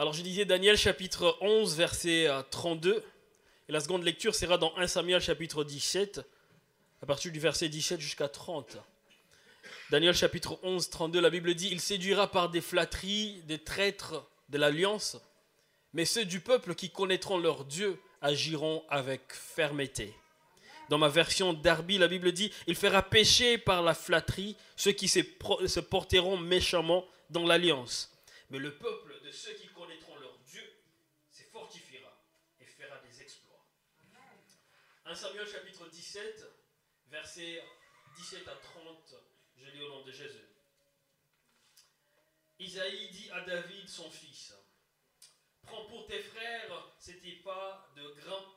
Alors je disais Daniel chapitre 11 verset 32 euh, et la seconde lecture sera dans 1 Samuel chapitre 17 à partir du verset 17 jusqu'à 30. Daniel chapitre 11 32 la Bible dit il séduira par des flatteries des traîtres de l'alliance mais ceux du peuple qui connaîtront leur Dieu agiront avec fermeté. Dans ma version d'Arby, la Bible dit Il fera pécher par la flatterie ceux qui se porteront méchamment dans l'alliance. Mais le peuple de ceux qui 1 Samuel chapitre 17, versets 17 à 30, je lis au nom de Jésus. Isaïe dit à David, son fils, Prends pour tes frères c'était pas de grains,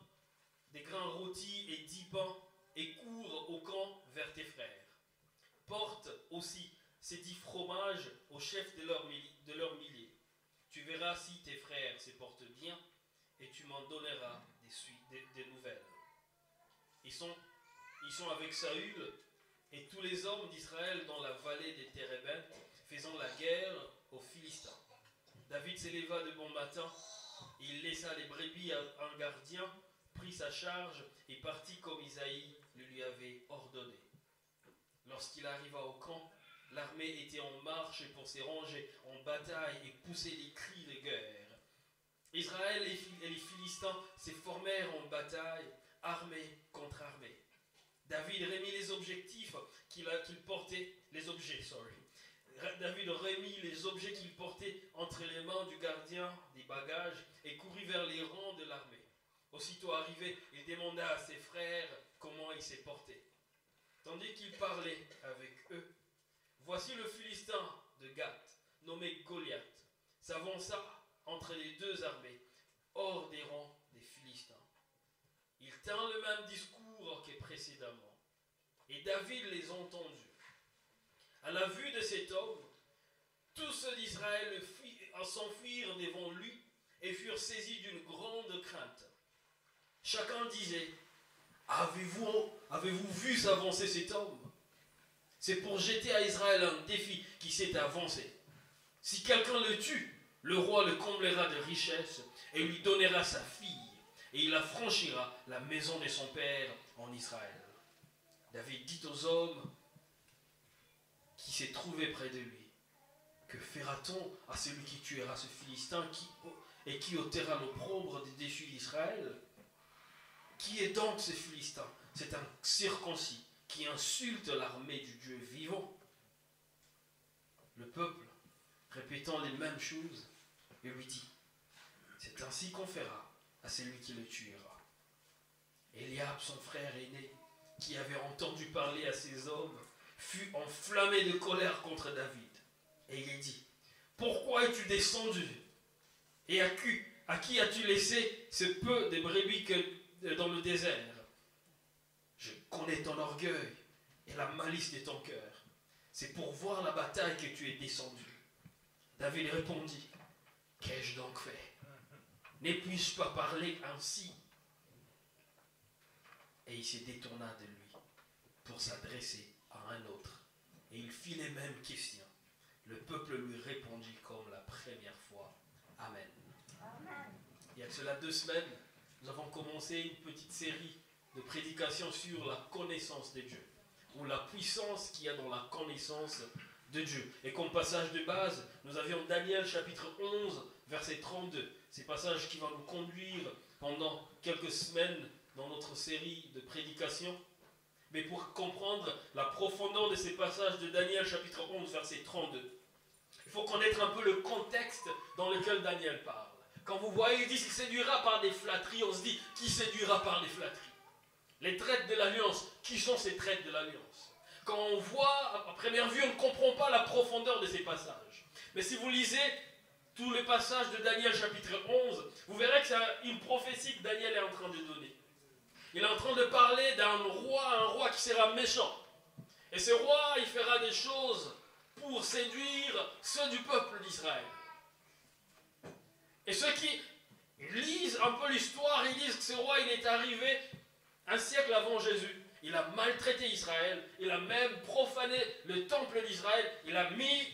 des grains rôtis et dix pains, et cours au camp vers tes frères. Porte aussi ces dix fromages au chef de leur, de. Tu verras si tes frères se portent bien, et tu m'en donneras des nouvelles. Ils sont, ils avec Saül et tous les hommes d'Israël dans la vallée des Térébènes, faisant la guerre aux Philistins. David s'éleva de bon matin, il laissa les brebis à un gardien, prit sa charge et partit comme Isaïe le lui avait ordonné. Lorsqu'il arriva au camp, l'armée était en marche pour se ranger en bataille et pousser des cris de guerre. Israël et les Philistins se formèrent en bataille armée contre armée. David remit les objectifs qu'il portait, les objets, sorry. David remit les objets qu'il portait entre les mains du gardien des bagages et courut vers les rangs de l'armée. Aussitôt arrivé, il demanda à ses frères comment il s'est porté. Tandis qu'il parlait avec eux, voici le Philistin de Gath, nommé Goliath, s'avança entre les deux armées, hors des rangs tint le même discours que précédemment. Et David les entendit. À la vue de cet homme, tous ceux d'Israël s'enfuirent devant lui et furent saisis d'une grande crainte. Chacun disait, avez-vous avez vu s'avancer cet homme? C'est pour jeter à Israël un défi qui s'est avancé. Si quelqu'un le tue, le roi le comblera de richesses et lui donnera sa fille et il affranchira la maison de son père en Israël. David dit aux hommes qui s'est trouvé près de lui, que fera-t-on à celui qui tuera ce Philistin et qui ôtera l'opprobre des déchus d'Israël? Qui est donc ce Philistin? C'est un circoncis qui insulte l'armée du Dieu vivant. Le peuple, répétant les mêmes choses, lui dit, c'est ainsi qu'on fera à celui qui le tuera. Eliab, son frère aîné, qui avait entendu parler à ces hommes, fut enflammé de colère contre David. Et il dit, pourquoi es-tu descendu? Et à qui, as-tu laissé ce peu de brebis que, dans le désert? Je connais ton orgueil et la malice de ton cœur. C'est pour voir la bataille que tu es descendu. David répondit, qu'ai-je donc fait? Ne puis-je pas parler ainsi? Et il se détourna de lui pour s'adresser à un autre. Et il fit les mêmes questions. Le peuple lui répondit comme la première fois. Amen. Il y a cela deux semaines, nous avons commencé une petite série de prédications sur la connaissance de Dieu, ou la puissance qu'il y a dans la connaissance de Dieu. Et comme passage de base, nous avions Daniel chapitre 11, verset 32. Ces passages qui vont nous conduire pendant quelques semaines dans notre série de prédications. Mais pour comprendre la profondeur de ces passages de Daniel chapitre 11 verset 32, il faut connaître un peu le contexte dans lequel Daniel parle. Quand vous voyez, il dit qu'il séduira par des flatteries, on se dit, qui séduira par des flatteries? Les traites de l'alliance, qui sont ces traites de l'alliance? Quand on voit, à première vue, on ne comprend pas la profondeur de ces passages. Mais si vous lisez tous les passages de Daniel chapitre 11, vous verrez que c'est une prophétie que Daniel est en train de donner. Il est en train de parler d'un roi, un roi qui sera méchant. Et ce roi, il fera des choses pour séduire ceux du peuple d'Israël. Et ceux qui lisent un peu l'histoire, ils disent que ce roi, il est arrivé un siècle avant Jésus. Il a maltraité Israël, il a même profané le temple d'Israël, il a mis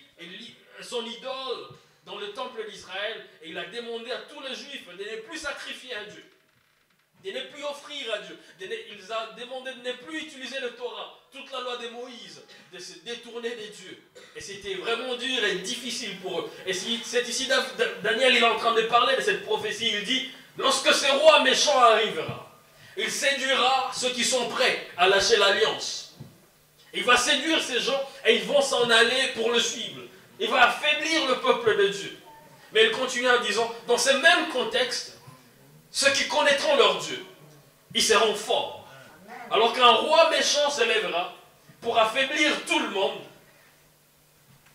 son idole dans le temple d'Israël et il a demandé à tous les juifs de ne plus sacrifier à Dieu, de ne plus offrir à Dieu. il a demandé de ne plus utiliser le Torah, toute la loi de Moïse, de se détourner des dieux. Et c'était vraiment dur et difficile pour eux. Et c'est ici Daniel, il est en train de parler de cette prophétie. Il dit, lorsque ce roi méchant arrivera, il séduira ceux qui sont prêts à lâcher l'alliance. Il va séduire ces gens et ils vont s'en aller pour le suivre. Il va affaiblir le peuple de Dieu. Mais il continue en disant, dans ce même contexte, ceux qui connaîtront leur Dieu, ils seront forts. Alors qu'un roi méchant s'élèvera pour affaiblir tout le monde.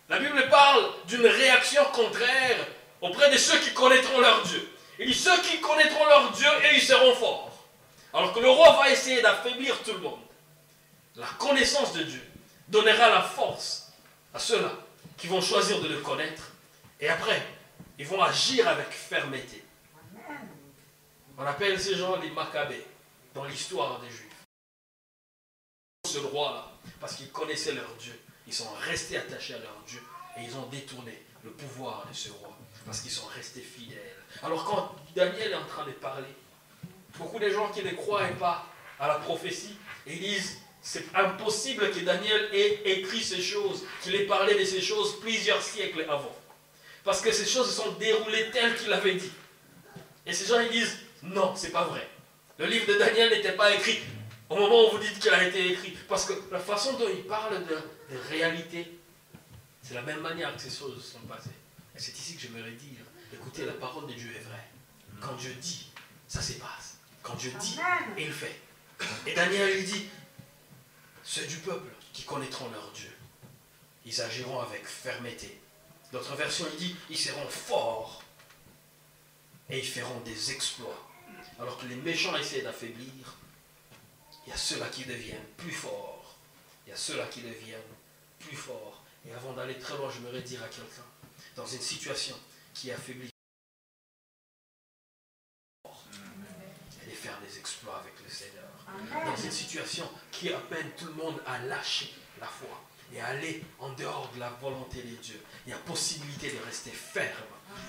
La Bible parle d'une réaction contraire auprès de ceux qui connaîtront leur Dieu. Il dit ceux qui connaîtront leur Dieu et ils seront forts. Alors que le roi va essayer d'affaiblir tout le monde. La connaissance de Dieu donnera la force à ceux-là qui vont choisir de le connaître. Et après, ils vont agir avec fermeté. On appelle ces gens les Maccabées dans l'histoire des Juifs. Ce roi-là, parce qu'ils connaissaient leur Dieu, ils sont restés attachés à leur Dieu et ils ont détourné le pouvoir de ce roi parce qu'ils sont restés fidèles. Alors quand Daniel est en train de parler, beaucoup de gens qui ne croient pas à la prophétie, ils disent c'est impossible que Daniel ait écrit ces choses, qu'il ait parlé de ces choses plusieurs siècles avant. Parce que ces choses se sont déroulées telles qu'il avait dit. Et ces gens ils disent non, c'est pas vrai. Le livre de Daniel n'était pas écrit au moment où vous dites qu'il a été écrit. Parce que la façon dont il parle de, de réalité, c'est la même manière que ces choses sont passées. Et c'est ici que j'aimerais dire, écoutez, la parole de Dieu est vraie. Quand Dieu dit, ça se passe. Quand Dieu dit, il fait. Et Daniel, il dit, ceux du peuple qui connaîtront leur Dieu, ils agiront avec fermeté. D'autres versions, il dit, ils seront forts et ils feront des exploits. Alors que les méchants essaient d'affaiblir, il y a ceux-là qui deviennent plus forts. Il y a ceux-là qui deviennent plus forts. Et avant d'aller très loin, je j'aimerais dire à quelqu'un, dans une situation qui affaiblit, et faire des exploits avec. Dans une situation qui appelle tout le monde à lâcher la foi et à aller en dehors de la volonté de Dieu. Il y a possibilité de rester ferme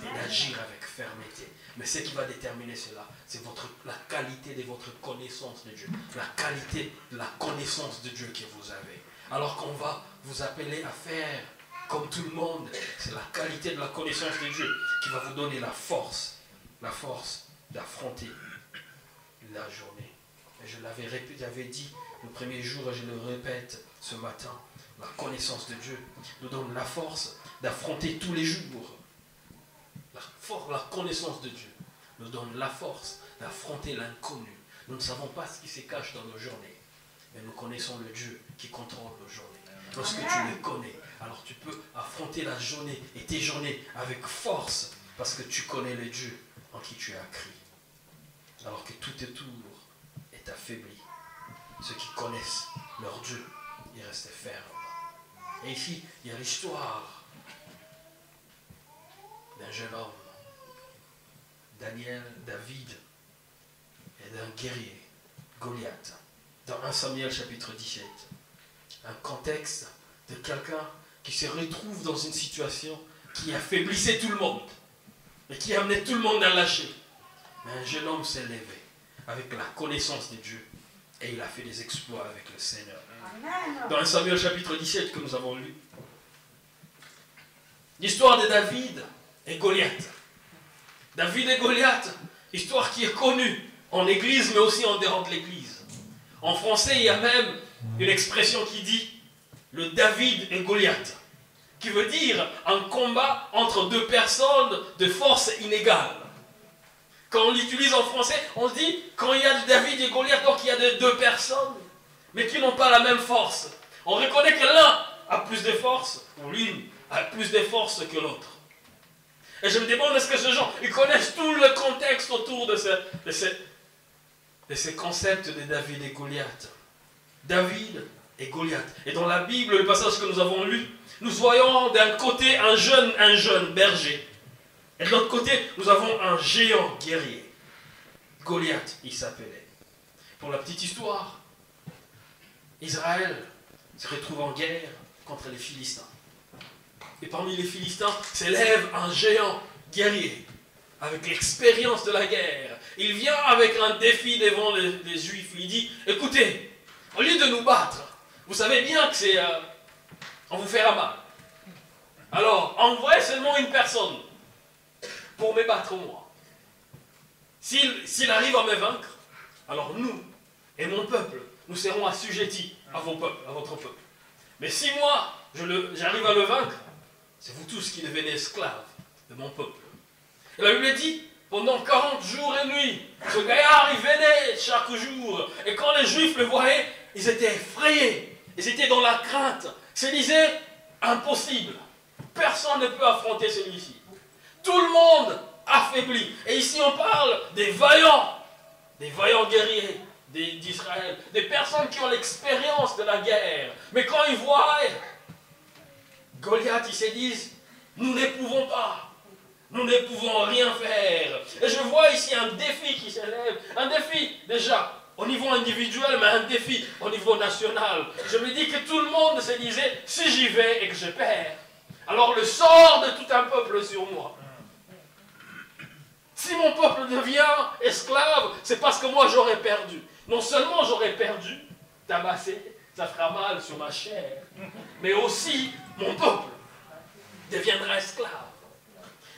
et d'agir avec fermeté. Mais ce qui va déterminer cela, c'est votre, la qualité de votre connaissance de Dieu. La qualité de la connaissance de Dieu que vous avez. Alors qu'on va vous appeler à faire comme tout le monde, c'est la qualité de la connaissance de Dieu qui va vous donner la force, la force d'affronter la journée. Et je l'avais j'avais dit le premier jour et je le répète ce matin, la connaissance de Dieu nous donne la force d'affronter tous les jours la, connaissance de Dieu nous donne la force d'affronter l'inconnu. Nous ne savons pas ce qui se cache dans nos journées, mais nous connaissons le Dieu qui contrôle nos journées. Lorsque tu le connais, alors tu peux affronter la journée et tes journées avec force parce que tu connais le Dieu en qui tu as crié. Alors que tout autour affaibli. Ceux qui connaissent leur Dieu, ils restent fermes. Et ici, il y a l'histoire d'un jeune homme, Daniel, David, et d'un guerrier, Goliath, dans 1 Samuel chapitre 17. Un contexte de quelqu'un qui se retrouve dans une situation qui affaiblissait tout le monde et qui amenait tout le monde à lâcher. Mais un jeune homme s'est levé avec la connaissance de Dieu et il a fait des exploits avec le Seigneur. Dans 1 Samuel chapitre 17 que nous avons lu, l'histoire de David et Goliath. David et Goliath, histoire qui est connue en église, mais aussi en dehors de l'église. En français, il y a même une expression qui dit le David et Goliath, qui veut dire un combat entre deux personnes de force inégale. Quand on l'utilise en français, on dit quand il y a David et Goliath, donc il y a deux personnes, mais qui n'ont pas la même force. On reconnaît que l'un a plus de force, ou l'une a plus de force que l'autre. Et je me demande, est-ce que ces gens, ils connaissent tout le contexte autour de ce, de de ces concepts de David et Goliath? David et Goliath. Et dans la Bible, le passage que nous avons lu, nous voyons d'un côté un jeune, un jeune berger. Et de l'autre côté, nous avons un géant guerrier. Goliath, il s'appelait. Pour la petite histoire, Israël se retrouve en guerre contre les Philistins. Et parmi les Philistins s'élève un géant guerrier, avec l'expérience de la guerre. Il vient avec un défi devant les, Juifs. Il dit, écoutez, au lieu de nous battre, vous savez bien que c'est... Euh, on vous fera mal. Alors, envoyez seulement une personne pour me battre moi. S'il arrive à me vaincre, alors nous et mon peuple, nous serons assujettis à, vos peuples, à votre peuple. Mais si moi, j'arrive à le vaincre, c'est vous tous qui devenez esclaves de mon peuple. Et la Bible dit, pendant 40 jours et nuits, ce gaillard, il venait chaque jour. Et quand les Juifs le voyaient, ils étaient effrayés. Ils étaient dans la crainte. Ils disaient, impossible. Personne ne peut affronter celui-ci. Tout le monde affaibli. Et ici, on parle des vaillants, des vaillants guerriers d'Israël, des personnes qui ont l'expérience de la guerre. Mais quand ils voient Goliath, ils se disent, nous ne pouvons pas. Nous ne pouvons rien faire. Et je vois ici un défi qui s'élève. Un défi déjà au niveau individuel, mais un défi au niveau national. Je me dis que tout le monde se disait, si j'y vais et que je perds, alors le sort de tout un peuple sur moi. Si mon peuple devient esclave, c'est parce que moi j'aurais perdu. Non seulement j'aurais perdu, tabassé, ça fera mal sur ma chair, mais aussi mon peuple deviendra esclave.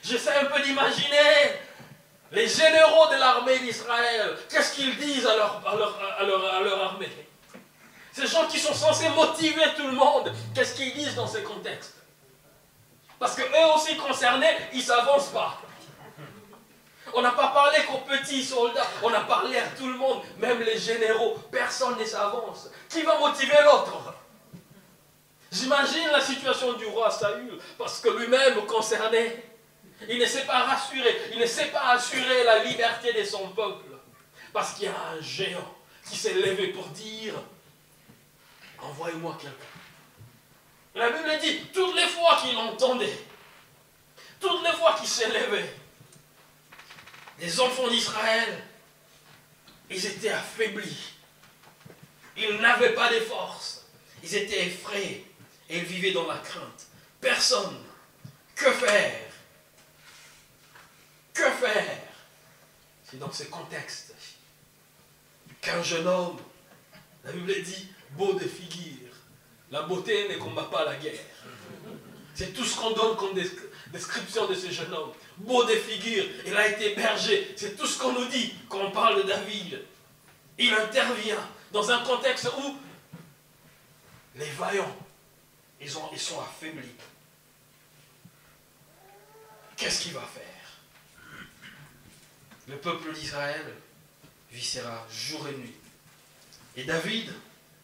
J'essaie un peu d'imaginer les généraux de l'armée d'Israël. Qu'est-ce qu'ils disent à leur, à, leur, armée? Ces gens qui sont censés motiver tout le monde, qu'est-ce qu'ils disent dans ces contextes? Parce que eux aussi concernés, ils s'avancent pas. On n'a pas parlé qu'aux petits soldats, on a parlé à tout le monde, même les généraux. Personne ne s'avance. Qui va motiver l'autre? J'imagine la situation du roi Saül, parce que lui-même concerné, il ne sait pas rassurer, il ne sait pas assurer la liberté de son peuple, parce qu'il y a un géant qui s'est levé pour dire, envoyez-moi quelqu'un. La Bible dit, toutes les fois qu'il entendait, toutes les fois qu'il s'est levé, les enfants d'Israël, ils étaient affaiblis. Ils n'avaient pas de force. Ils étaient effrayés et ils vivaient dans la crainte. Personne. Que faire? Que faire? C'est dans ce contexte qu'un jeune homme, la Bible dit, beau de figure, la beauté ne combat pas la guerre. C'est tout ce qu'on donne comme description de ce jeune homme beau des figures, il a été berger. C'est tout ce qu'on nous dit quand on parle de David. Il intervient dans un contexte où les vaillants, ils, ont, ils sont affaiblis. Qu'est-ce qu'il va faire? Le peuple d'Israël vissera jour et nuit. Et David,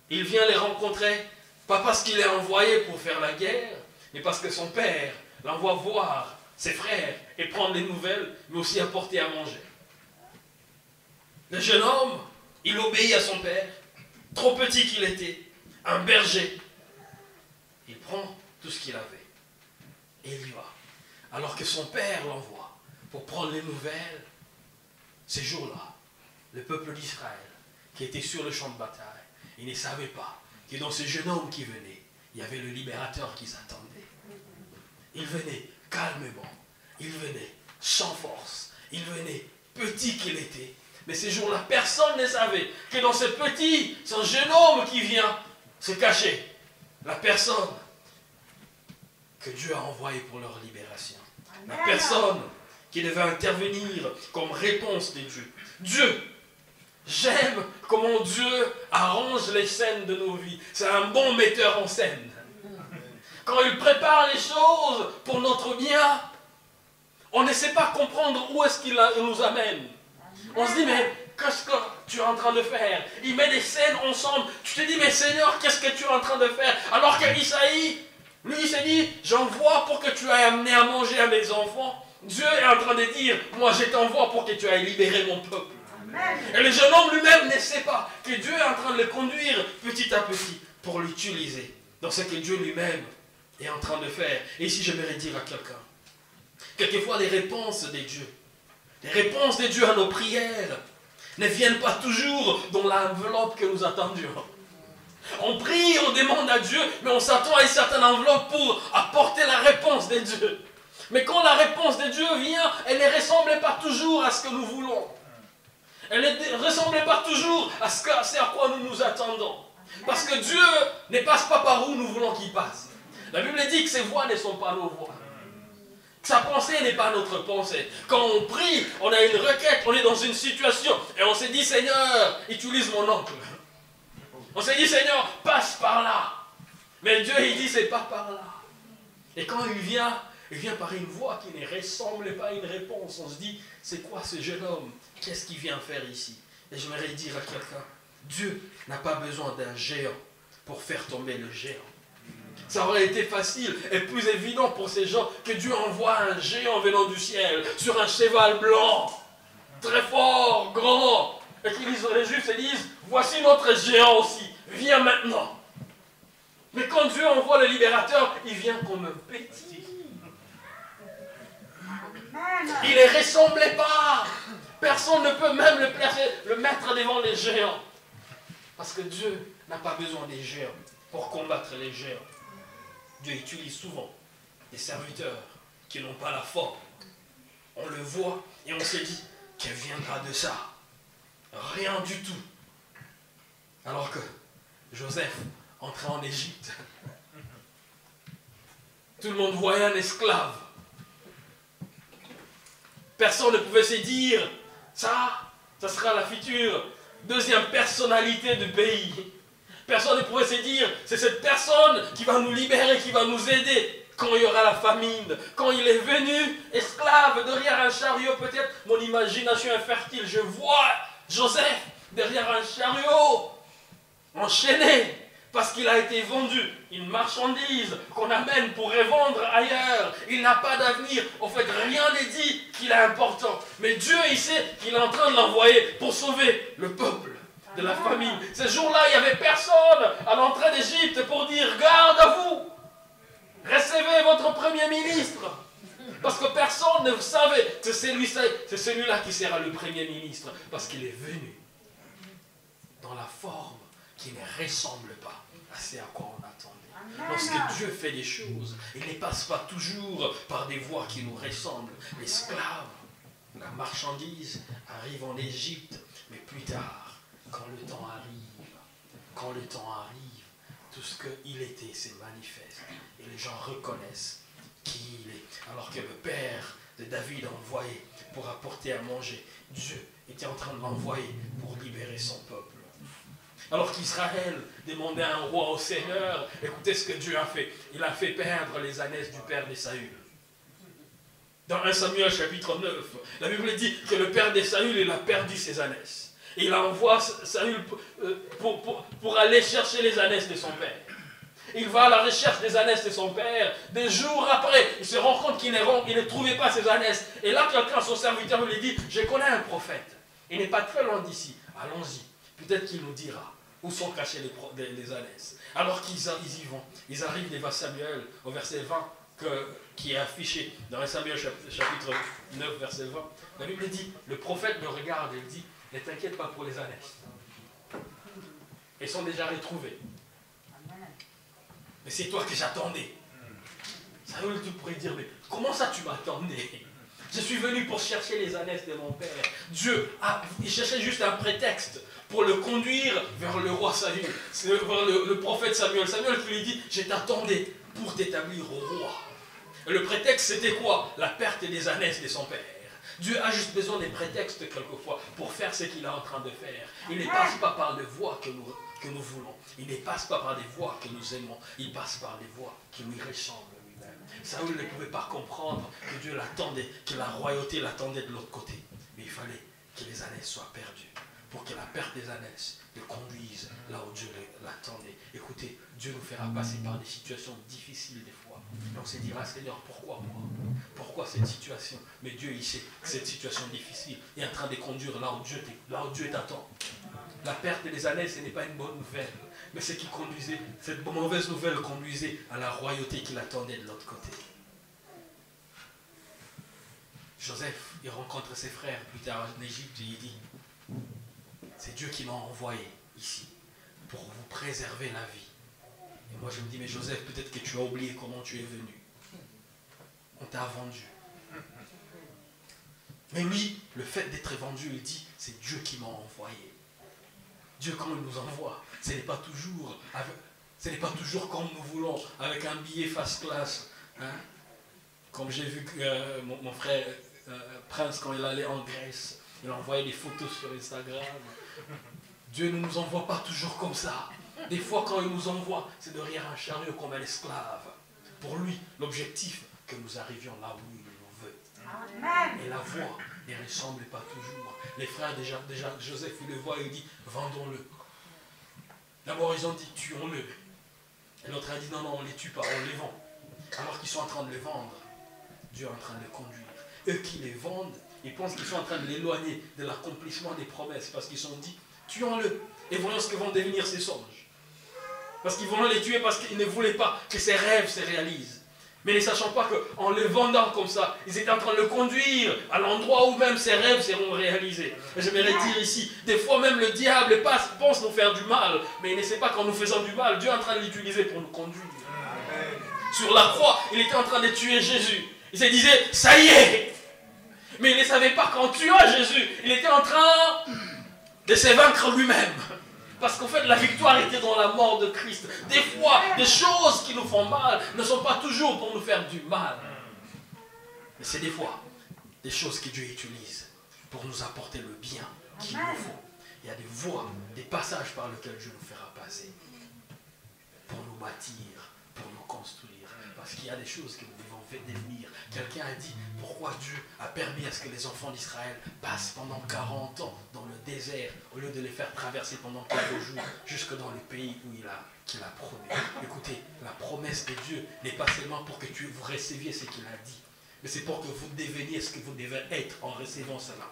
il vient les rencontrer, pas parce qu'il est envoyé pour faire la guerre, mais parce que son père l'envoie voir ses frères et prendre des nouvelles, mais aussi apporter à manger. Le jeune homme, il obéit à son père, trop petit qu'il était, un berger. Il prend tout ce qu'il avait et il y va. Alors que son père l'envoie pour prendre les nouvelles, ces jours-là, le peuple d'Israël, qui était sur le champ de bataille, il ne savait pas que dans ce jeune homme qui venait, il y avait le libérateur qui s'attendait. Il venait calmement. Il venait sans force. Il venait petit qu'il était. Mais ces jours-là, personne ne savait que dans ce petit, ce jeune homme qui vient se cacher, la personne que Dieu a envoyée pour leur libération. La personne qui devait intervenir comme réponse de Dieu. Dieu, j'aime comment Dieu arrange les scènes de nos vies. C'est un bon metteur en scène quand il prépare les choses pour notre bien, on ne sait pas comprendre où est-ce qu'il nous amène. On se dit, mais qu'est-ce que tu es en train de faire? Il met des scènes ensemble. Tu te dis, mais Seigneur, qu'est-ce que tu es en train de faire? Alors qu'Isaïe, lui, il s'est dit, j'envoie pour que tu ailles amener à manger à mes enfants. Dieu est en train de dire, moi je t'envoie pour que tu ailles libérer mon peuple. Et le jeune homme lui-même ne sait pas que Dieu est en train de le conduire petit à petit pour l'utiliser dans ce que Dieu lui-même est en train de faire. Et ici, j'aimerais dire à quelqu'un, quelquefois les réponses des dieux, les réponses des dieux à nos prières ne viennent pas toujours dans l'enveloppe que nous attendions. On prie, on demande à Dieu, mais on s'attend à une certaine enveloppe pour apporter la réponse de Dieu. Mais quand la réponse de Dieu vient, elle ne ressemble pas toujours à ce que nous voulons. Elle ne ressemble pas toujours à ce, à quoi nous nous attendons. Parce que Dieu ne passe pas par où nous voulons qu'il passe. La Bible dit que ses voix ne sont pas nos voix. Sa pensée n'est pas notre pensée. Quand on prie, on a une requête, on est dans une situation et on s'est dit Seigneur, utilise mon oncle. On s'est dit Seigneur, passe par là. Mais Dieu, il dit c'est pas par là. Et quand il vient, il vient par une voix qui ne ressemble pas à une réponse. On se dit c'est quoi ce jeune homme? Qu'est-ce qu'il vient faire ici? Et j'aimerais dire à quelqu'un Dieu n'a pas besoin d'un géant pour faire tomber le géant. Ça aurait été facile et plus évident pour ces gens que Dieu envoie un géant venant du ciel sur un cheval blanc, très fort, grand, et qu'ils disent, les Juifs se disent, voici notre géant aussi, viens maintenant. Mais quand Dieu envoie le libérateur, il vient comme un petit. Il ne ressemblait pas. Personne ne peut même le, le mettre devant les géants. Parce que Dieu n'a pas besoin des géants pour combattre les géants. Dieu utilise souvent des serviteurs qui n'ont pas la forme. On le voit et on se dit, qu'elle viendra de ça Rien du tout. Alors que Joseph entrait en Égypte. Tout le monde voyait un esclave. Personne ne pouvait se dire, ça, ça sera la future deuxième personnalité du pays. Personne ne pouvait se dire, c'est cette personne qui va nous libérer, qui va nous aider quand il y aura la famine. Quand il est venu, esclave, derrière un chariot, peut-être mon imagination est fertile. Je vois Joseph derrière un chariot, enchaîné, parce qu'il a été vendu une marchandise qu'on amène pour revendre ailleurs. Il n'a pas d'avenir. En fait, rien n'est dit qu'il est important. Mais Dieu, il sait qu'il est en train de l'envoyer pour sauver le peuple de la famine. Ce jour-là, il n'y avait personne à l'entrée d'Égypte pour dire garde à vous. Recevez votre premier ministre. Parce que personne ne savait que c'est celui-là qui sera le premier ministre. Parce qu'il est venu dans la forme qui ne ressemble pas à ce à quoi on attendait. Lorsque Dieu fait des choses, il ne passe pas toujours par des voies qui nous ressemblent. L'esclave, la marchandise arrive en Égypte, mais plus tard, quand le temps arrive, quand le temps arrive, tout ce qu'il était se manifeste. Et les gens reconnaissent qui il est. Alors que le père de David envoyé pour apporter à manger, Dieu était en train de l'envoyer pour libérer son peuple. Alors qu'Israël demandait un roi au Seigneur, écoutez ce que Dieu a fait. Il a fait perdre les ânesses du père des Saül. Dans 1 Samuel chapitre 9, la Bible dit que le père des Saül, il a perdu ses ânesses. Il envoie Saül euh, pour, aller chercher les ânesses de son père. Il va à la recherche des ânesses de son père. Des jours après, il se rend compte qu'il ne, trouvait pas ses ânesses. Et là, quelqu'un, son serviteur, lui dit, je connais un prophète. Il n'est pas très loin d'ici. Allons-y. Peut-être qu'il nous dira où sont cachées les, les. Alors qu'ils y vont. Ils arrivent devant Samuel au verset 20 qui est affiché dans 1 Samuel chapitre 9, verset 20. La Bible dit, le prophète me regarde et dit, ne t'inquiète pas pour les ânesses. Elles sont déjà retrouvées. Mais c'est toi que j'attendais. Ça tu pourrais dire, mais comment ça tu m'attendais? Je suis venu pour chercher les ânesses de mon père. Dieu, il cherchait juste un prétexte pour le conduire vers le roi Samuel, vers le, prophète Samuel. Samuel qui lui dit, je t'attendais pour t'établir au roi. le prétexte, c'était quoi? La perte des ânesses de son père. Dieu a juste besoin des prétextes quelquefois pour faire ce qu'il est en train de faire. Il ne passe pas par des voies que nous, que nous voulons. Il ne passe pas par des voies que nous aimons. Il passe par des voies qui lui ressemblent lui-même. Saül ne pouvait pas comprendre que Dieu l'attendait, que la royauté l'attendait de l'autre côté. Mais il fallait que les ânesses soient perdues pour que la perte des ânesses le conduise là où Dieu l'attendait. Écoutez, Dieu nous fera passer par des situations difficiles des fois. Et on se dira, Seigneur, pourquoi moi? Pourquoi cette situation? Mais Dieu, il sait que cette situation difficile est en train de conduire là où Dieu, là où Dieu t'attend. La perte des années, ce n'est pas une bonne nouvelle. Mais ce qui conduisait, cette mauvaise nouvelle conduisait à la royauté qui l'attendait de l'autre côté. Joseph, il rencontre ses frères plus tard en Égypte et il dit, c'est Dieu qui m'a envoyé ici pour vous préserver la vie. Et moi je me dis, mais Joseph, peut-être que tu as oublié comment tu es venu. On t'a vendu. Mais lui, le fait d'être vendu, il dit, c'est Dieu qui m'a envoyé. Dieu, quand il nous envoie, ce n'est pas toujours, ce n'est pas toujours comme nous voulons, avec un billet face classe. Hein. Comme j'ai vu que euh, mon, frère euh, Prince, quand il allait en Grèce, il envoyait des photos sur Instagram. Dieu ne nous envoie pas toujours comme ça. Des fois, quand il nous envoie, c'est de chariot comme un esclave. Pour lui, l'objectif, que nous arrivions là où il nous veut. Amen. Et la voix ne ressemble pas toujours. Les frères, déjà, déjà Joseph, il le voit et il dit, vendons-le. D'abord, ils ont dit, tuons-le. Et l'autre a dit, non, non, on ne les tue pas, on les vend. Alors qu'ils sont en train de les vendre, Dieu est en train de les conduire. Eux qui les vendent, ils pensent qu'ils sont en train de l'éloigner de l'accomplissement des promesses parce qu'ils sont dit, tuons-le et voyons ce que vont devenir ces songes. Parce qu'ils vont les tuer parce qu'ils ne voulaient pas que ces rêves se réalisent. Mais ne sachant pas qu'en le vendant comme ça, ils étaient en train de le conduire à l'endroit où même ses rêves seront réalisés. Et j'aimerais dire ici, des fois même le diable passe, pense nous faire du mal, mais il ne sait pas qu'en nous faisant du mal, Dieu est en train de l'utiliser pour nous conduire. Sur la croix, il était en train de tuer Jésus. Il se disait, ça y est. Mais il ne savait pas qu'en tuant Jésus, il était en train de se vaincre lui-même. Parce qu'en fait, la victoire était dans la mort de Christ. Des fois, des choses qui nous font mal ne sont pas toujours pour nous faire du mal. Mais c'est des fois des choses que Dieu utilise pour nous apporter le bien qu'il nous faut. Il y a des voies, des passages par lesquels Dieu nous fera passer pour nous bâtir, pour nous construire. Parce qu'il y a des choses que devenir. Quelqu'un a dit pourquoi Dieu a permis à ce que les enfants d'Israël passent pendant 40 ans dans le désert au lieu de les faire traverser pendant quelques jours jusque dans le pays où il a, qu'il a promis. Écoutez, la promesse de Dieu n'est pas seulement pour que tu vous receviez ce qu'il a dit, mais c'est pour que vous deveniez ce que vous devez être en recevant cela.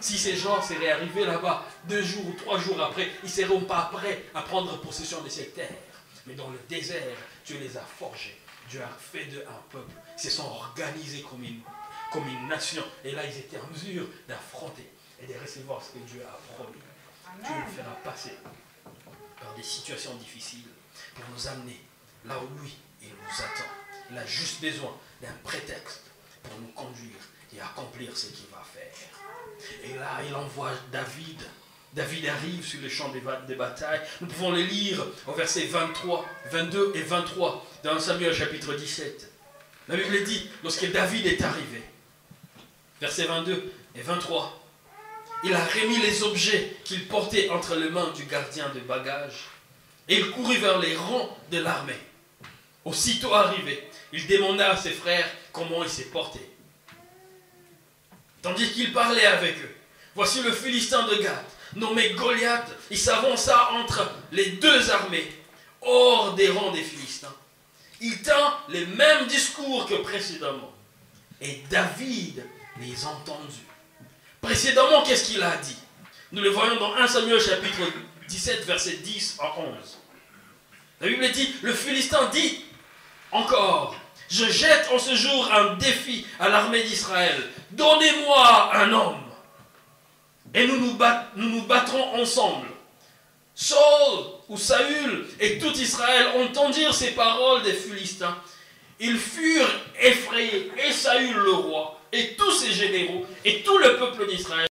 Si ces gens seraient arrivés là-bas deux jours ou trois jours après, ils ne seront pas prêts à prendre possession de ces terres. Mais dans le désert, Dieu les a forgés. Dieu a fait d'eux un peuple. Ils se sont organisés comme une comme une nation. Et là, ils étaient en mesure d'affronter et de recevoir ce que Dieu a promis. Dieu nous fera passer par des situations difficiles pour nous amener là où lui, il nous attend. Il a juste besoin d'un prétexte pour nous conduire et accomplir ce qu'il va faire. Et là, il envoie David. David arrive sur le champ des batailles. Nous pouvons le lire au verset 23, 22 et 23 dans Samuel chapitre 17. La Bible dit, lorsque David est arrivé, versets 22 et 23. Il a remis les objets qu'il portait entre les mains du gardien de bagages et il courut vers les rangs de l'armée. Aussitôt arrivé, il demanda à ses frères comment il s'est porté. Tandis qu'il parlait avec eux, voici le Philistin de Gath, nommé Goliath, il s'avança entre les deux armées, hors des rangs des Philistins. Il tint les mêmes discours que précédemment. Et David les entendus. Précédemment, qu'est-ce qu'il a dit? Nous le voyons dans 1 Samuel chapitre 17, verset 10 à 11. La Bible dit, le Philistin dit encore, je jette en ce jour un défi à l'armée d'Israël. Donnez-moi un homme. Et nous nous, battrons ensemble. Saul ou Saül et tout Israël entendirent ces paroles des Philistins. Ils furent effrayés, et Saül le roi, et tous ses généraux et tout le peuple d'Israël.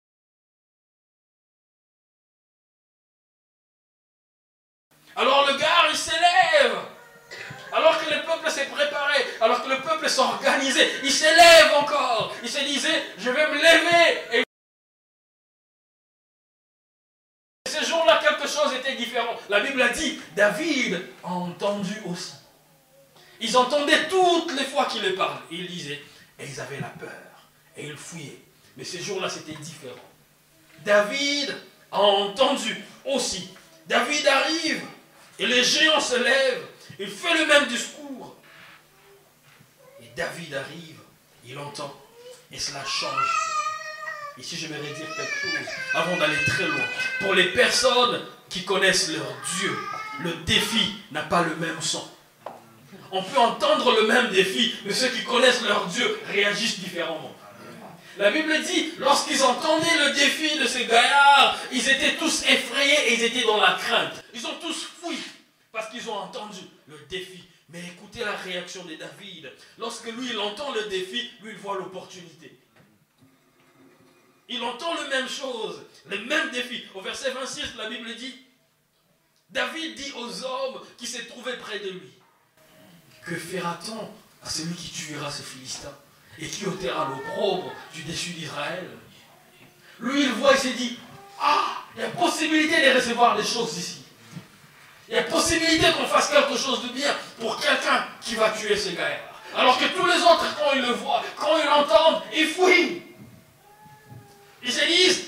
Alors le gars, il s'élève. Alors que le peuple s'est préparé, alors que le peuple s'est organisé, il s'élève encore. Il se disait, je vais me lever ce jour-là, quelque chose était différent. La Bible a dit, David a entendu aussi. Ils entendaient toutes les fois qu'il parlait. Il disait, et ils avaient la peur et il fouillait. Mais ces jours-là, c'était différent. David a entendu aussi. David arrive et les géants se lèvent. Il fait le même discours. Et David arrive, il entend et cela change. Ici, je vais dire quelque chose avant d'aller très loin. Pour les personnes qui connaissent leur Dieu, le défi n'a pas le même son. On peut entendre le même défi, mais ceux qui connaissent leur Dieu réagissent différemment. La Bible dit, lorsqu'ils entendaient le défi de ces gaillards, ils étaient tous effrayés et ils étaient dans la crainte. Ils ont tous fui parce qu'ils ont entendu le défi. Mais écoutez la réaction de David. Lorsque lui, il entend le défi, lui, il voit l'opportunité. Il entend la même chose, le même défi. Au verset 26, la Bible dit, David dit aux hommes qui s'est trouvé près de lui, que fera-t-on à celui qui tuera ce Philistin et qui ôtera l'opprobre du dessus d'Israël? Lui, il voit et s'est dit, ah, il y a possibilité de recevoir des choses ici. Il y a possibilité qu'on fasse quelque chose de bien pour quelqu'un qui va tuer ce gars. Alors que tous les autres, quand ils le voient, quand ils l'entendent, ils fuient. Ils se disent,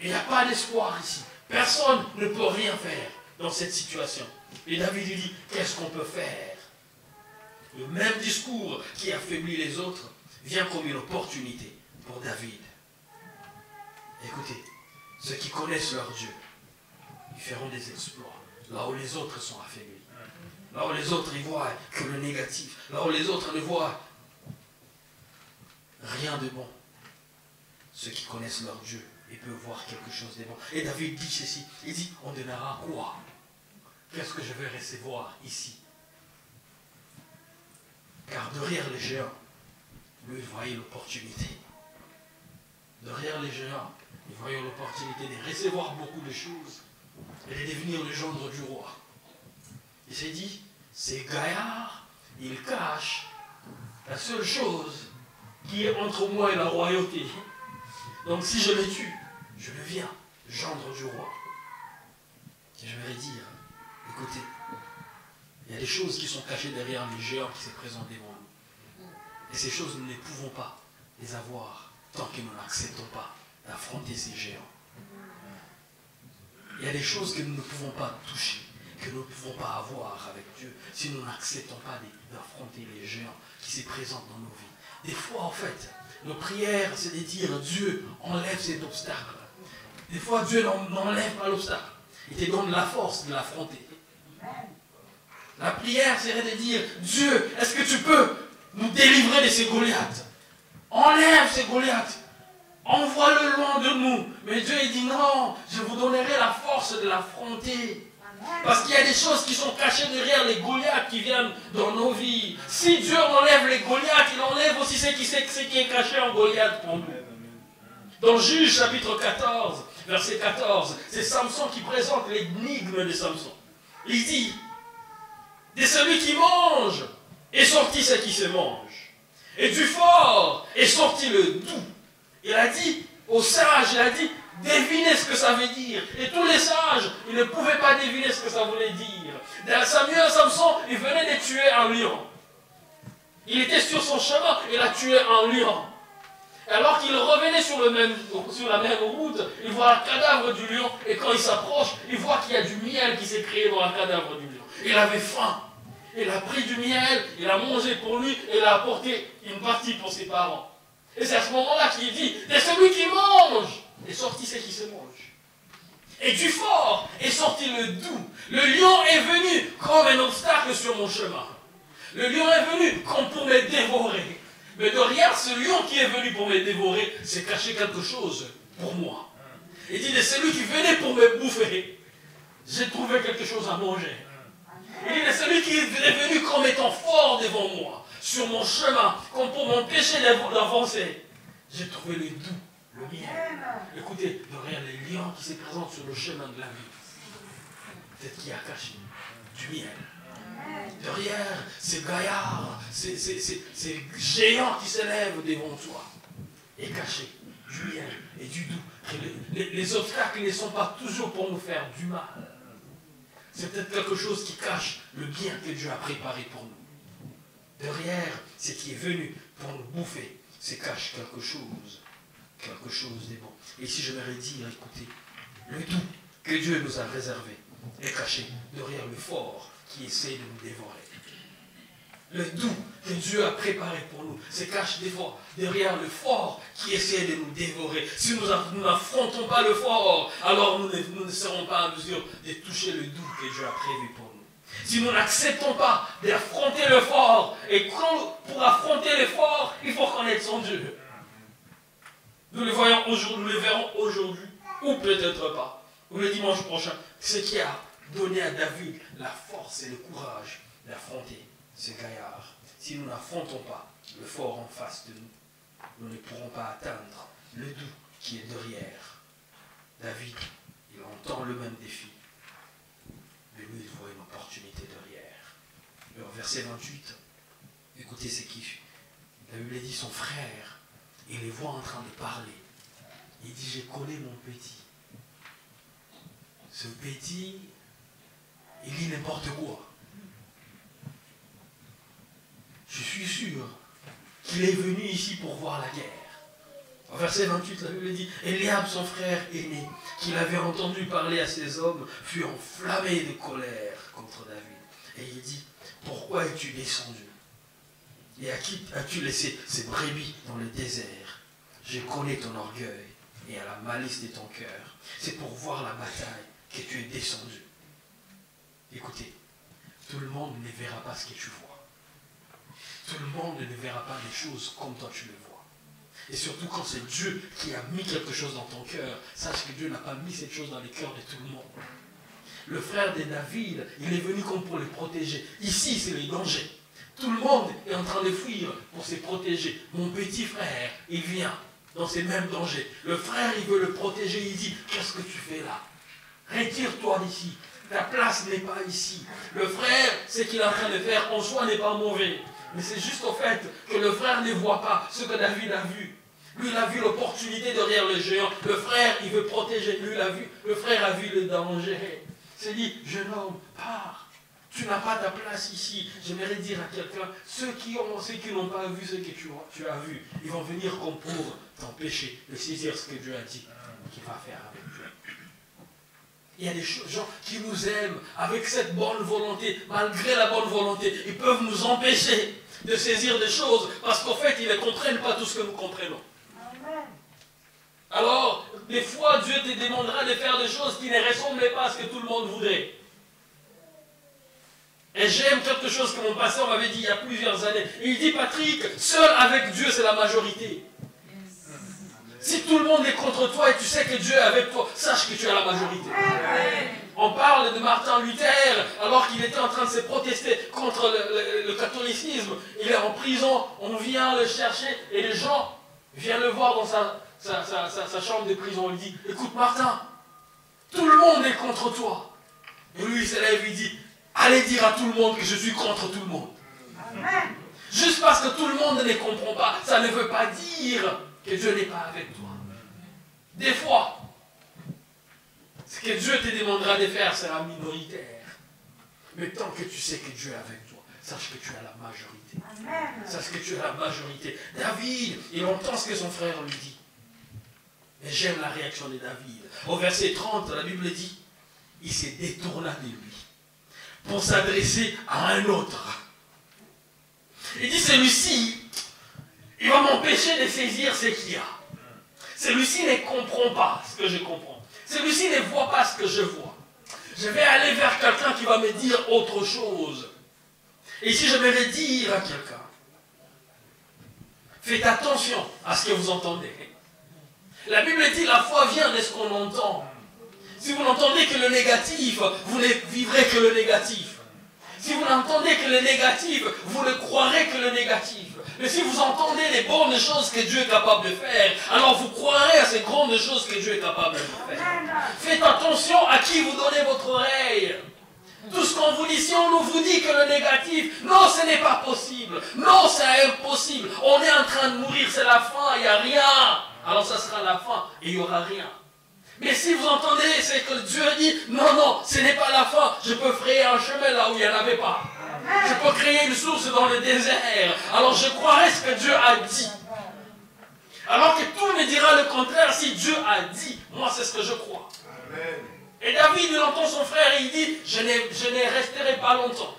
il n'y a pas d'espoir ici. Personne ne peut rien faire dans cette situation. Et David lui dit, qu'est-ce qu'on peut faire? Le même discours qui affaiblit les autres vient comme une opportunité pour David. Écoutez, ceux qui connaissent leur Dieu, ils feront des exploits là où les autres sont affaiblis. Là où les autres y voient que le négatif. Là où les autres ne voient rien de bon. Ceux qui connaissent leur Dieu, ils peuvent voir quelque chose de bon. Et David dit ceci. Il dit, on donnera quoi? Qu'est-ce que je vais recevoir ici? Car derrière les géants, lui, il voyait l'opportunité. Derrière les géants, il voyait l'opportunité de recevoir beaucoup de choses et de devenir le gendre du roi. Il s'est dit, ces gaillards, ils cachent la seule chose qui est entre moi et la royauté. Donc si je les tue, je deviens gendre du roi. Et je vais dire, écoutez, il y a des choses qui sont cachées derrière les géants qui se présentent devant nous. Et ces choses, nous ne pouvons pas les avoir tant que nous n'acceptons pas d'affronter ces géants. Il y a des choses que nous ne pouvons pas toucher, que nous ne pouvons pas avoir avec Dieu, si nous n'acceptons pas d'affronter les géants qui se présentent dans nos vies. Des fois, en fait, nos prières, c'est de dire Dieu, enlève cet obstacle. Des fois, Dieu n'enlève pas l'obstacle. Il te donne la force de l'affronter. La prière serait de dire Dieu, est-ce que tu peux nous délivrer de ces Goliaths? Enlève ces Goliaths. Envoie-le loin de nous. Mais Dieu il dit non, je vous donnerai la force de l'affronter. Parce qu'il y a des choses qui sont cachées derrière les Goliaths qui viennent dans nos vies. Si Dieu enlève les Goliaths, il enlève aussi ce qui, qui est caché en Goliath pour nous. Dans Juge chapitre 14, verset 14, c'est Samson qui présente l'énigme de Samson. Il dit, de celui qui mange est sorti ce qui se mange. Et du fort est sorti le doux. Il a dit aux sages, il a dit, devinez ce que ça veut dire. Et tous les sages, ils ne pouvaient pas deviner ce que ça voulait dire. Samuel Samson, il venait de tuer un lion. Il était sur son chemin, il a tué un lion. Alors qu'il revenait sur, le même, sur la même route, il voit un cadavre du lion, et quand il s'approche, il voit qu'il y a du miel qui s'est créé dans le cadavre du lion. Il avait faim. Il a pris du miel, il a mangé pour lui, et il a apporté une partie pour ses parents. Et c'est à ce moment-là qu'il dit, c'est celui qui mange ce qui Et du fort est sorti le doux. Le lion est venu comme un obstacle sur mon chemin. Le lion est venu comme pour me dévorer. Mais derrière ce lion qui est venu pour me dévorer, c'est caché quelque chose pour moi. Il dit, de celui qui venait pour me bouffer, j'ai trouvé quelque chose à manger. Il dit, celui qui est venu comme étant fort devant moi, sur mon chemin, comme pour m'empêcher d'avancer, j'ai trouvé le doux, le miel. Écoutez, derrière les lions qui se présentent sur le chemin de la vie, peut-être qu'il y a caché du miel. Derrière ces gaillards, ces, ces, géants qui s'élèvent devant toi, est caché du miel et du doux. Les, les obstacles ne sont pas toujours pour nous faire du mal. C'est peut-être quelque chose qui cache le bien que Dieu a préparé pour nous. Derrière ce qui est venu pour nous bouffer, c'est cache quelque chose. Quelque chose de bon. Et si je vais dire, écoutez, le doux que Dieu nous a réservé est caché derrière le fort qui essaie de nous dévorer. Le doux que Dieu a préparé pour nous se cache des fois derrière le fort qui essaie de nous dévorer. Si nous n'affrontons pas le fort, alors nous ne serons pas en mesure de toucher le doux que Dieu a prévu pour nous si nous n'acceptons pas d'affronter le fort, et pour affronter le fort, il faut connaître son Dieu. Nous le voyons aujourd'hui, nous verrons aujourd'hui, ou peut-être pas, ou le dimanche prochain, ce qui a donné à David la force et le courage d'affronter ce gaillard. Si nous n'affrontons pas le fort en face de nous, nous ne pourrons pas atteindre le doux qui est derrière. David, il entend le même défi, mais lui, il voit une opportunité derrière. Le verset 28, écoutez ce qui La Bible dit son frère, il les voit en train de parler. Il dit, j'ai collé mon petit. Ce petit, il dit n'importe quoi. Je suis sûr qu'il est venu ici pour voir la guerre. Au verset 28, la Bible dit, Eliab, son frère aîné, qu'il avait entendu parler à ses hommes, fut enflammé de colère contre David. Et il dit, pourquoi es-tu descendu? Et à qui as-tu laissé ces brebis dans le désert? Je connais ton orgueil et à la malice de ton cœur. C'est pour voir la bataille que tu es descendu. Écoutez, tout le monde ne verra pas ce que tu vois. Tout le monde ne verra pas les choses comme toi tu le vois. Et surtout quand c'est Dieu qui a mis quelque chose dans ton cœur, sache que Dieu n'a pas mis cette chose dans les cœurs de tout le monde. Le frère de David, il est venu comme pour les protéger. Ici, c'est le danger. Tout le monde est en train de fuir pour se protéger. Mon petit frère, il vient dans ces mêmes dangers. Le frère, il veut le protéger. Il dit, qu'est-ce que tu fais là? Retire-toi d'ici. Ta place n'est pas ici. Le frère, ce qu'il est en train de faire en soi n'est pas mauvais. Mais c'est juste au fait que le frère ne voit pas ce que David a vu. Lui, il a vu l'opportunité derrière le géant. Le frère, il veut protéger. Lui, il a vu. Le frère a vu le danger. Il s'est dit, jeune homme, pars. Tu n'as pas ta place ici. J'aimerais dire à quelqu'un, ceux qui ont, ceux qui n'ont pas vu ce que tu, tu as vu, ils vont venir comme pour t'empêcher de saisir ce que Dieu a dit qu'il va faire avec Dieu. Il y a des gens qui nous aiment avec cette bonne volonté, malgré la bonne volonté. Ils peuvent nous empêcher de saisir des choses parce qu'en fait, ils ne comprennent pas tout ce que nous comprenons. Alors, des fois, Dieu te demandera de faire des choses qui ne ressemblent pas à ce que tout le monde voudrait. Et j'aime quelque chose que mon pasteur m'avait dit il y a plusieurs années. Il dit, Patrick, seul avec Dieu, c'est la majorité. Si tout le monde est contre toi et tu sais que Dieu est avec toi, sache que tu as la majorité. On parle de Martin Luther alors qu'il était en train de se protester contre le, catholicisme. Il est en prison, on vient le chercher et les gens viennent le voir dans sa, sa, chambre de prison. On lui dit, écoute Martin, tout le monde est contre toi. Et lui il se lève il dit, allez dire à tout le monde que je suis contre tout le monde. Juste parce que tout le monde ne comprend pas, ça ne veut pas dire que Dieu n'est pas avec toi. Des fois, ce que Dieu te demandera de faire sera minoritaire. Mais tant que tu sais que Dieu est avec toi, sache que tu as la majorité. Sache que tu as la majorité. David, il entend ce que son frère lui dit. Et j'aime la réaction de David. Au verset 30, la Bible dit, il s'est détourna de lui pour s'adresser à un autre. Il dit, celui-ci, il va m'empêcher de saisir ce qu'il y a. Celui-ci ne comprend pas ce que je comprends. Celui-ci ne voit pas ce que je vois. Je vais aller vers quelqu'un qui va me dire autre chose. Et si je vais dire à quelqu'un, faites attention à ce que vous entendez. La Bible dit la foi vient de ce qu'on entend. Si vous n'entendez que le négatif, vous ne vivrez que le négatif. Si vous n'entendez que le négatif, vous ne croirez que le négatif. Mais si vous entendez les bonnes choses que Dieu est capable de faire, alors vous croirez à ces grandes choses que Dieu est capable de faire. Faites attention à qui vous donnez votre oreille. Tout ce qu'on vous dit, si on vous dit que le négatif, non, ce n'est pas possible. Non, c'est impossible. On est en train de mourir, c'est la fin, il n'y a rien. Alors ça sera la fin et il n'y aura rien. Mais si vous entendez, c'est que Dieu dit, non, non, ce n'est pas la fin. Je peux frayer un chemin là où il n'y en avait pas. Je peux créer une source dans le désert. Alors je croirai ce que Dieu a dit. Alors que tout me dira le contraire si Dieu a dit. Moi, c'est ce que je crois. Et David, il entend son frère et il dit, je ne resterai pas longtemps.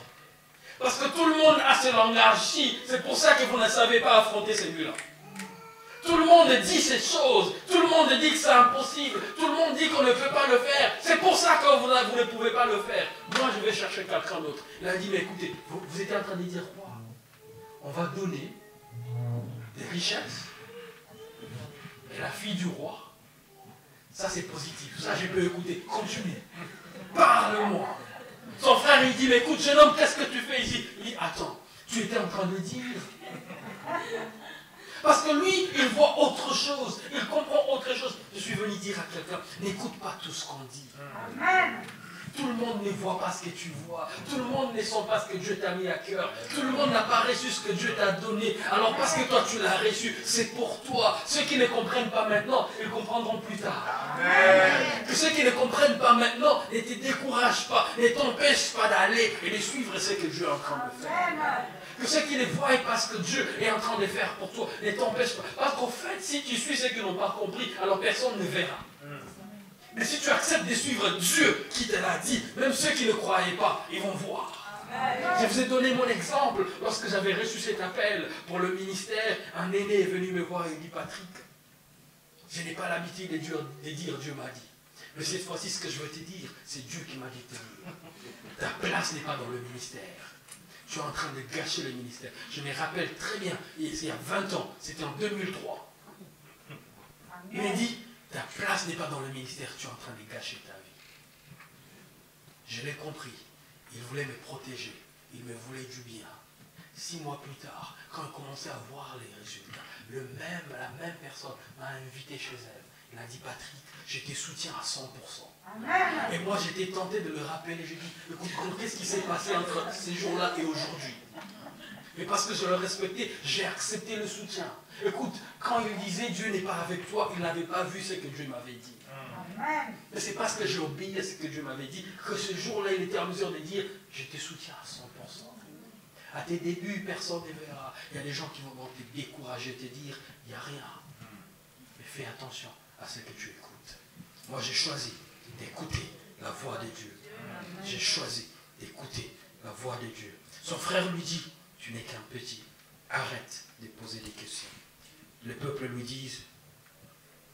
Parce que tout le monde a ce langage-ci. C'est pour ça que vous ne savez pas affronter celui-là. Tout le monde dit ces choses. Tout le monde dit que c'est impossible. Tout le monde dit qu'on ne peut pas le faire. C'est pour ça que vous, ne pouvez pas le faire. Moi, je vais chercher quelqu'un d'autre. Il a dit, mais écoutez, vous, étiez en train de dire quoi? On va donner des richesses. Et la fille du roi, ça c'est positif, ça je peux écouter, continue. Parle-moi. Son frère il dit, mais écoute jeune homme, qu'est-ce que tu fais ici? Il dit, attends, tu étais en train de dire. Parce que lui, il voit autre chose, il comprend autre chose. Je suis venu dire à quelqu'un, n'écoute pas tout ce qu'on dit. Amen. Tout le monde ne voit pas ce que tu vois. Tout le monde ne sent pas ce que Dieu t'a mis à cœur. Tout le monde n'a pas reçu ce que Dieu t'a donné. Alors parce que toi tu l'as reçu, c'est pour toi. Ceux qui ne comprennent pas maintenant, ils comprendront plus tard. Que ceux qui ne comprennent pas maintenant ne te découragent pas, ne t'empêchent pas d'aller et de suivre ce que Dieu est en train de faire. Que ceux qui ne voient pas ce que Dieu est en train de faire pour toi ne t'empêchent pas. Parce qu'au fait, si tu suis ceux qui n'ont pas compris, alors personne ne verra. Mais si tu acceptes de suivre Dieu qui te l'a dit, même ceux qui ne croyaient pas, ils vont voir. Je vous ai donné mon exemple lorsque j'avais reçu cet appel pour le ministère. Un aîné est venu me voir et dit Patrick, je n'ai pas l'habitude de dire, Dieu m'a dit. Mais cette fois-ci, ce que je veux te dire, c'est Dieu qui m'a dit. Ta place n'est pas dans le ministère. Tu es en train de gâcher le ministère. Je me rappelle très bien, il y a 20 ans, c'était en 2003. Il m'a dit, ta place n'est pas dans le ministère, tu es en train de gâcher ta vie. Je l'ai compris. Il voulait me protéger. Il me voulait du bien. Six mois plus tard, quand il commençait à voir les résultats, le même, la même personne m'a invité chez elle. Il a dit, Patrick, je te soutiens à 100%. Et moi, j'étais tenté de le rappeler. J'ai dit, écoute, qu'est-ce qui s'est passé entre ces jours-là et aujourd'hui Mais parce que je le respectais, j'ai accepté le soutien. Écoute, quand il disait Dieu n'est pas avec toi, il n'avait pas vu ce que Dieu m'avait dit. Mais c'est parce que j'ai obéi à ce que Dieu m'avait dit que ce jour-là, il était en mesure de dire Je te soutiens à 100%. À tes débuts, personne ne verra. Il y a des gens qui vont te décourager, te dire Il n'y a rien. Mais fais attention à ce que tu écoutes. Moi, j'ai choisi d'écouter la voix de Dieu. J'ai choisi d'écouter la voix de Dieu. Son frère lui dit Tu n'es qu'un petit. Arrête de poser des questions le peuple lui dise,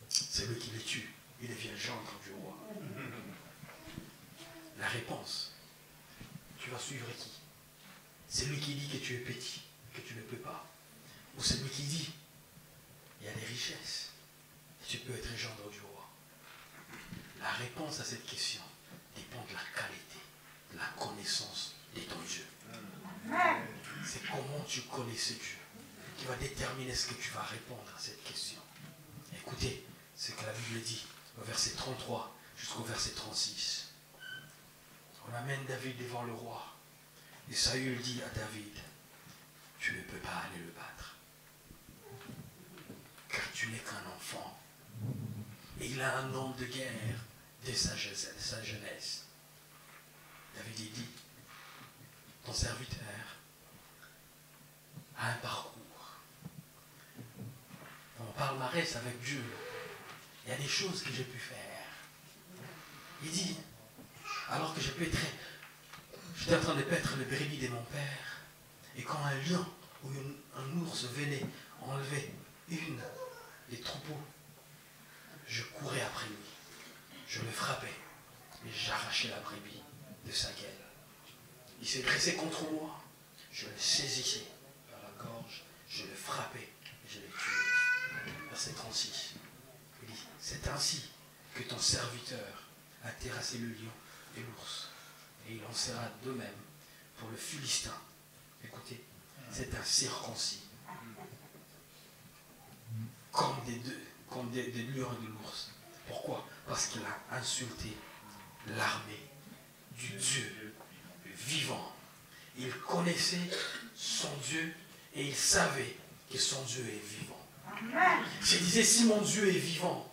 c'est lui qui les tue, il devient gendre du roi. La réponse, tu vas suivre qui? C'est lui qui dit que tu es petit, que tu ne peux pas. Ou c'est lui qui dit, il y a des richesses, tu peux être gendre du roi. La réponse à cette question dépend de la qualité, de la connaissance de ton Dieu. C'est comment tu connais ce Dieu qui va déterminer ce que tu vas répondre à cette question. Écoutez ce que la Bible dit au verset 33 jusqu'au verset 36. On amène David devant le roi. Et Saül dit à David, tu ne peux pas aller le battre. Car tu n'es qu'un enfant. Et il a un nom de guerre dès sa jeunesse. David dit, ton serviteur a un parcours palmarès avec Dieu, il y a des choses que j'ai pu faire. Il dit, alors que je pétrais, j'étais en train de paître le brebis de mon père, et quand un lion ou un ours venait enlever une des troupeaux, je courais après lui. Je le frappais et j'arrachais la brebis de sa gueule. Il s'est dressé contre moi. Je le saisissais par la gorge, je le frappais verset 36. Il dit, c'est ainsi que ton serviteur a terrassé le lion et l'ours. Et il en sera de même pour le Philistin. Écoutez, c'est un circoncis. Comme des deux, comme des, lions et de l'ours. Pourquoi? Parce qu'il a insulté l'armée du Dieu vivant. Il connaissait son Dieu et il savait que son Dieu est vivant. Je disais, si mon Dieu est vivant,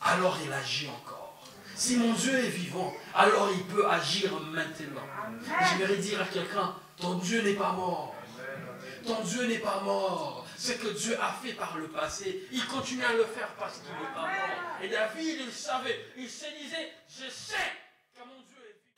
alors il agit encore. Si mon Dieu est vivant, alors il peut agir maintenant. J'aimerais dire à quelqu'un, ton Dieu n'est pas mort. Ton Dieu n'est pas mort. Ce que Dieu a fait par le passé, il continue à le faire parce qu'il n'est pas mort. Et David, il savait, il se disait, je sais